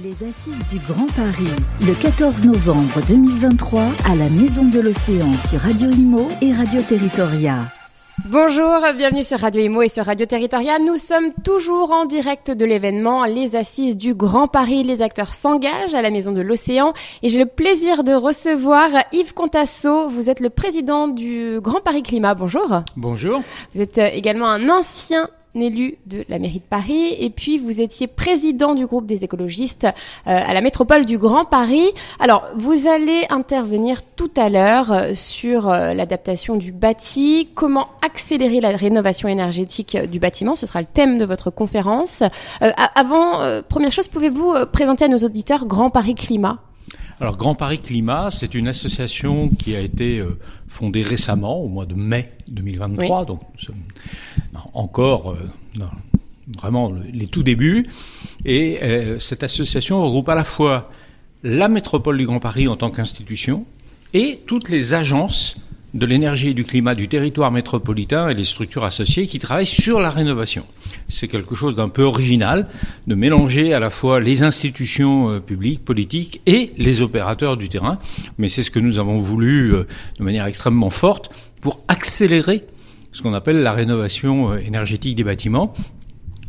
Les Assises du Grand Paris, le 14 novembre 2023, à la Maison de l'Océan sur Radio Imo et Radio Territoria. Bonjour, bienvenue sur Radio Imo et sur Radio Territoria. Nous sommes toujours en direct de l'événement Les Assises du Grand Paris. Les acteurs s'engagent à la Maison de l'Océan et j'ai le plaisir de recevoir Yves Contasso. Vous êtes le président du Grand Paris Climat. Bonjour. Bonjour. Vous êtes euh, également un ancien élu de la mairie de Paris et puis vous étiez président du groupe des écologistes euh, à la métropole du Grand Paris. Alors, vous allez intervenir tout à l'heure euh, sur euh, l'adaptation du bâti, comment accélérer la rénovation énergétique du bâtiment, ce sera le thème de votre conférence. avant, première chose, pouvez-vous présenter à nos auditeurs Grand Paris Climat? Alors Grand Paris Climat, c'est une association qui a été fondée récemment, au mois de mai 2023, donc nous sommes encore euh, vraiment les tout débuts. Et euh, cette association regroupe à la fois la métropole du Grand Paris en tant qu'institution et toutes les agences de l'énergie et du climat du territoire métropolitain et les structures associées qui travaillent sur la rénovation. C'est quelque chose d'un peu original de mélanger à la fois les institutions euh, publiques, politiques et les opérateurs du terrain, mais c'est ce que nous avons voulu de manière extrêmement forte pour accélérer ce qu'on appelle la rénovation euh, énergétique des bâtiments.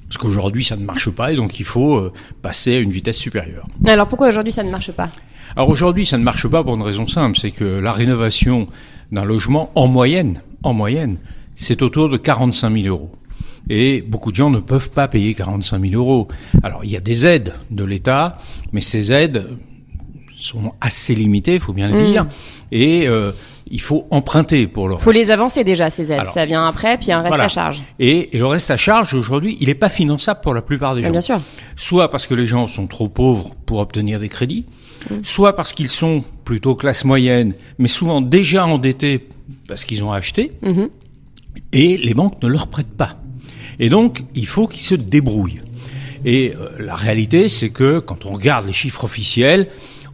Parce qu'aujourd'hui, ça ne marche pas et donc il faut euh, passer à une vitesse supérieure. Alors pourquoi aujourd'hui ça ne marche pas? Alors aujourd'hui, ça ne marche pas pour une raison simple, c'est que la rénovation d'un logement, en moyenne, en moyenne, c'est autour de 45 000 euros. Et beaucoup de gens ne peuvent pas payer 45 000 euros. Alors il y a des aides de l'État, mais ces aides sont assez limitées, il faut bien le mmh. dire. Et euh, il faut emprunter pour le Il faut les avancer déjà, ces aides. ça vient après, puis il y a un reste à charge. Et, le reste à charge, aujourd'hui, il n'est pas finançable pour la plupart des ah, gens. Bien sûr. Soit parce que les gens sont trop pauvres pour obtenir des crédits, mm. soit parce qu'ils sont plutôt classe moyenne, mais souvent déjà endettés parce qu'ils ont acheté, mm-hmm. et les banques ne leur prêtent pas. Et donc, il faut qu'ils se débrouillent. Et euh, la réalité, c'est que quand on regarde les chiffres officiels,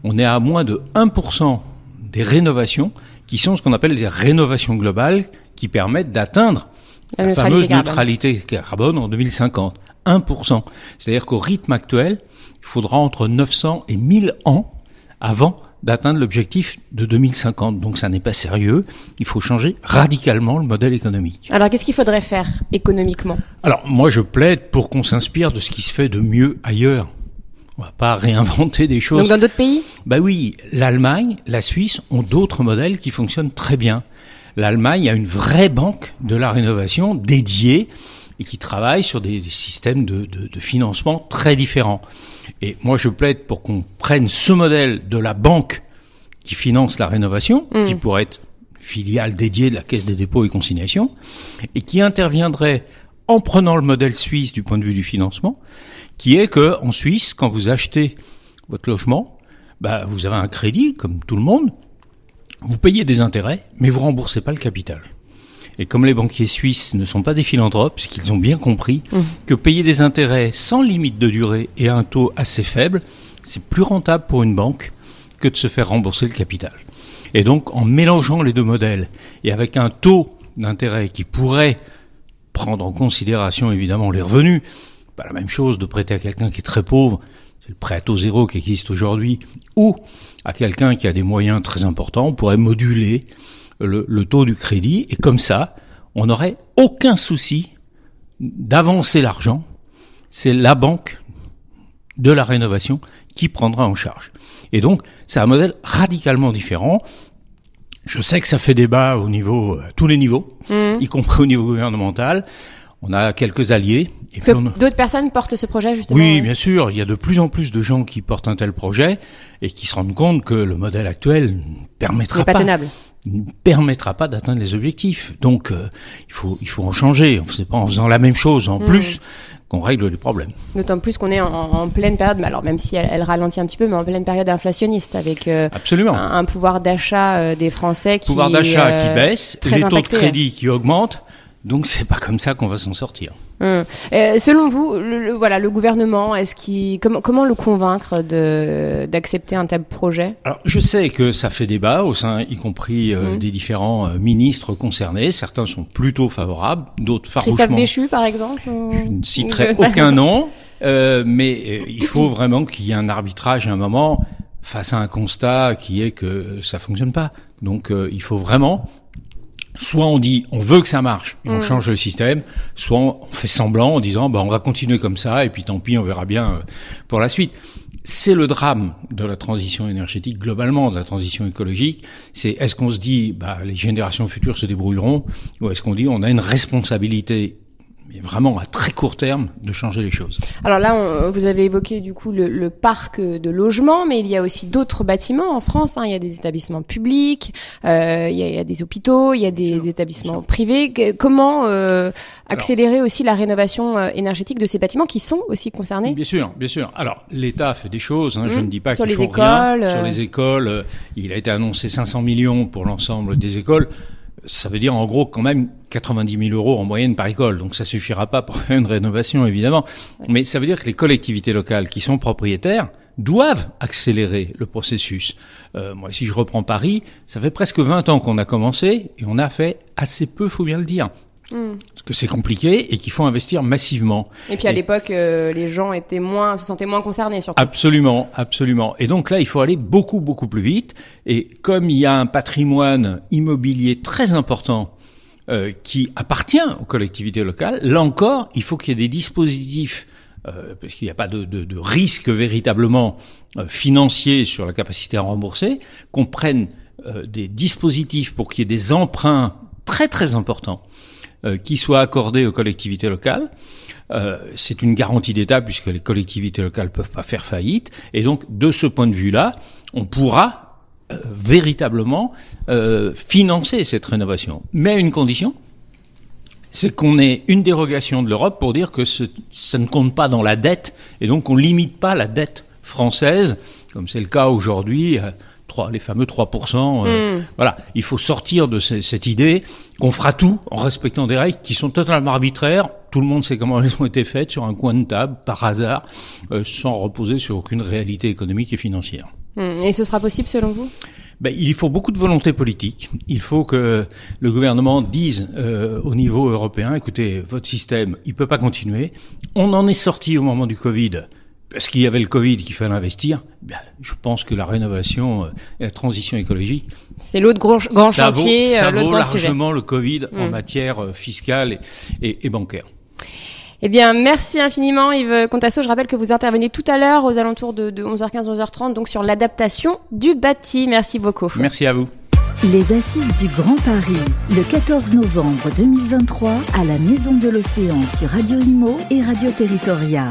on est à moins de 1% des rénovations qui sont ce qu'on appelle les rénovations globales qui permettent d'atteindre la, fameuse neutralité carbone en 2050. 1%. C'est-à-dire qu'au rythme actuel, il faudra entre 900 et 1000 ans avant d'atteindre l'objectif de 2050. Donc ça n'est pas sérieux. Il faut changer radicalement le modèle économique. Alors qu'est-ce qu'il faudrait faire économiquement? Alors moi je plaide pour qu'on s'inspire de ce qui se fait de mieux ailleurs. On va pas réinventer des choses. Donc dans d'autres pays? Bah oui, l'Allemagne, la Suisse ont d'autres modèles qui fonctionnent très bien. L'Allemagne a une vraie banque de la rénovation dédiée et qui travaille sur des, systèmes de, de, financement très différents. Et moi, je plaide pour qu'on prenne ce modèle de la banque qui finance la rénovation, hmm. qui pourrait être filiale dédiée de la Caisse des dépôts et consignations, et qui interviendrait en prenant le modèle suisse du point de vue du financement, qui est que en Suisse, quand vous achetez votre logement, bah, vous avez un crédit, comme tout le monde, vous payez des intérêts, mais vous remboursez pas le capital. Et comme les banquiers suisses ne sont pas des philanthropes, c'est qu'ils ont bien compris mmh. que payer des intérêts sans limite de durée et à un taux assez faible, c'est plus rentable pour une banque que de se faire rembourser le capital. Et donc, en mélangeant les deux modèles et avec un taux d'intérêt qui pourrait prendre en considération évidemment les revenus, pas la même chose de prêter à quelqu'un qui est très pauvre, c'est le prêt à taux zéro qui existe aujourd'hui, ou à quelqu'un qui a des moyens très importants, on pourrait moduler le, le taux du crédit, et comme ça, on n'aurait aucun souci d'avancer l'argent. C'est la banque de la rénovation qui prendra en charge. Et donc, c'est un modèle radicalement différent. Je sais que ça fait débat au niveau, à tous les niveaux, mmh. y compris au niveau gouvernemental. On a quelques alliés. Et que d'autres personnes portent ce projet justement. Oui, bien sûr. Il y a de plus en plus de gens qui portent un tel projet et qui se rendent compte que le modèle actuel ne permettra pas, tenable. ne permettra pas d'atteindre les objectifs. Donc euh, il faut il faut en changer. C'est pas en faisant la même chose en hmm. plus qu'on règle les problèmes. D'autant plus qu'on est en, pleine période, alors même si elle, ralentit un petit peu, mais en pleine période inflationniste avec euh, Absolument. Un, pouvoir d'achat euh, des Français qui pouvoir d'achat qui baisse, les taux de crédit qui augmentent donc c'est pas comme ça qu'on va s'en sortir. Hum. Euh, selon vous, le, voilà, le gouvernement, est-ce qu'il comment, comment le convaincre de d'accepter un tel projet? Alors je sais que ça fait débat au sein, y compris euh, hum. des différents euh, ministres concernés. Certains sont plutôt favorables, d'autres farouchement. Christophe Béchu, par exemple. Je ne citerai aucun nom. Euh, mais il faut vraiment qu'il y ait un arbitrage à un moment face à un constat qui est que ça fonctionne pas. Donc il faut vraiment soit on dit on veut que ça marche et on mm. change le système, soit on fait semblant en disant bah on va continuer comme ça et puis tant pis on verra bien euh, pour la suite. C'est le drame de la transition énergétique globalement, de la transition écologique. C'est est-ce qu'on se dit bah les générations futures se débrouilleront ou est-ce qu'on dit on a une responsabilité mais vraiment à très court terme de changer les choses. Alors là, vous avez évoqué du coup le, parc de logement, mais il y a aussi d'autres bâtiments en France. Hein. Il y a des établissements publics, euh, il, y a, des hôpitaux, il y a des, établissements privés. Comment euh, accélérer aussi la rénovation euh, énergétique de ces bâtiments qui sont aussi concernés Bien sûr, bien sûr. Alors l'État fait des choses. Hein. Je mmh. ne dis pas qu'il faut rien sur les écoles. Il a été annoncé 500 millions pour l'ensemble des écoles ça veut dire en gros quand même 90 000 euros en moyenne par école. Donc ça suffira pas pour faire une rénovation évidemment. Mais ça veut dire que les collectivités locales qui sont propriétaires doivent accélérer le processus. Euh, moi, si je reprends Paris, ça fait presque 20 ans qu'on a commencé et on a fait assez peu, faut bien le dire. Parce que c'est compliqué et qu'il faut investir massivement. Et puis à l'époque, euh, les gens étaient moins, se sentaient moins concernés surtout. Absolument, absolument. Et donc là, il faut aller beaucoup, beaucoup plus vite. Et comme il y a un patrimoine immobilier très important euh, qui appartient aux collectivités locales, là encore, il faut qu'il y ait des dispositifs euh, parce qu'il n'y a pas de, de, de, risque véritablement euh, financier sur la capacité à rembourser, qu'on prenne euh, des dispositifs pour qu'il y ait des emprunts très très importants qui soit accordé aux collectivités locales. Euh, c'est une garantie d'État puisque les collectivités locales peuvent pas faire faillite. Et donc, de ce point de vue-là, on pourra euh, véritablement financer cette rénovation. Mais une condition, c'est qu'on ait une dérogation de l'Europe pour dire que ce, ça ne compte pas dans la dette et donc on limite pas la dette française, comme c'est le cas aujourd'hui les fameux 3%. Euh, hmm. Voilà, il faut sortir de cette idée qu'on fera tout en respectant des règles qui sont totalement arbitraires. Tout le monde sait comment elles ont été faites sur un coin de table, par hasard, euh, sans reposer sur aucune réalité économique et financière. Hmm. Et ce sera possible selon vous? Ben, il faut beaucoup de volonté politique. Il faut que le gouvernement dise euh, au niveau européen, écoutez, votre système, il peut pas continuer. On en est sorti au moment du Covid parce qu'il y avait le Covid qu'il fallait investir, bien, je pense que la rénovation euh, et la transition écologique, c'est l'autre grand, grand chantier, ça euh, vaut largement le Covid en mm. matière euh, fiscale et, et, bancaire. Eh bien, merci infiniment Yves Contasso. Je rappelle que vous intervenez tout à l'heure aux alentours de, de 11h15, 11h30, donc sur l'adaptation du bâti. Merci beaucoup. Merci à vous. Les Assises du Grand Paris, le 14 novembre 2023, à la Maison de l'Océan sur Radio Imo et Radio Territoria.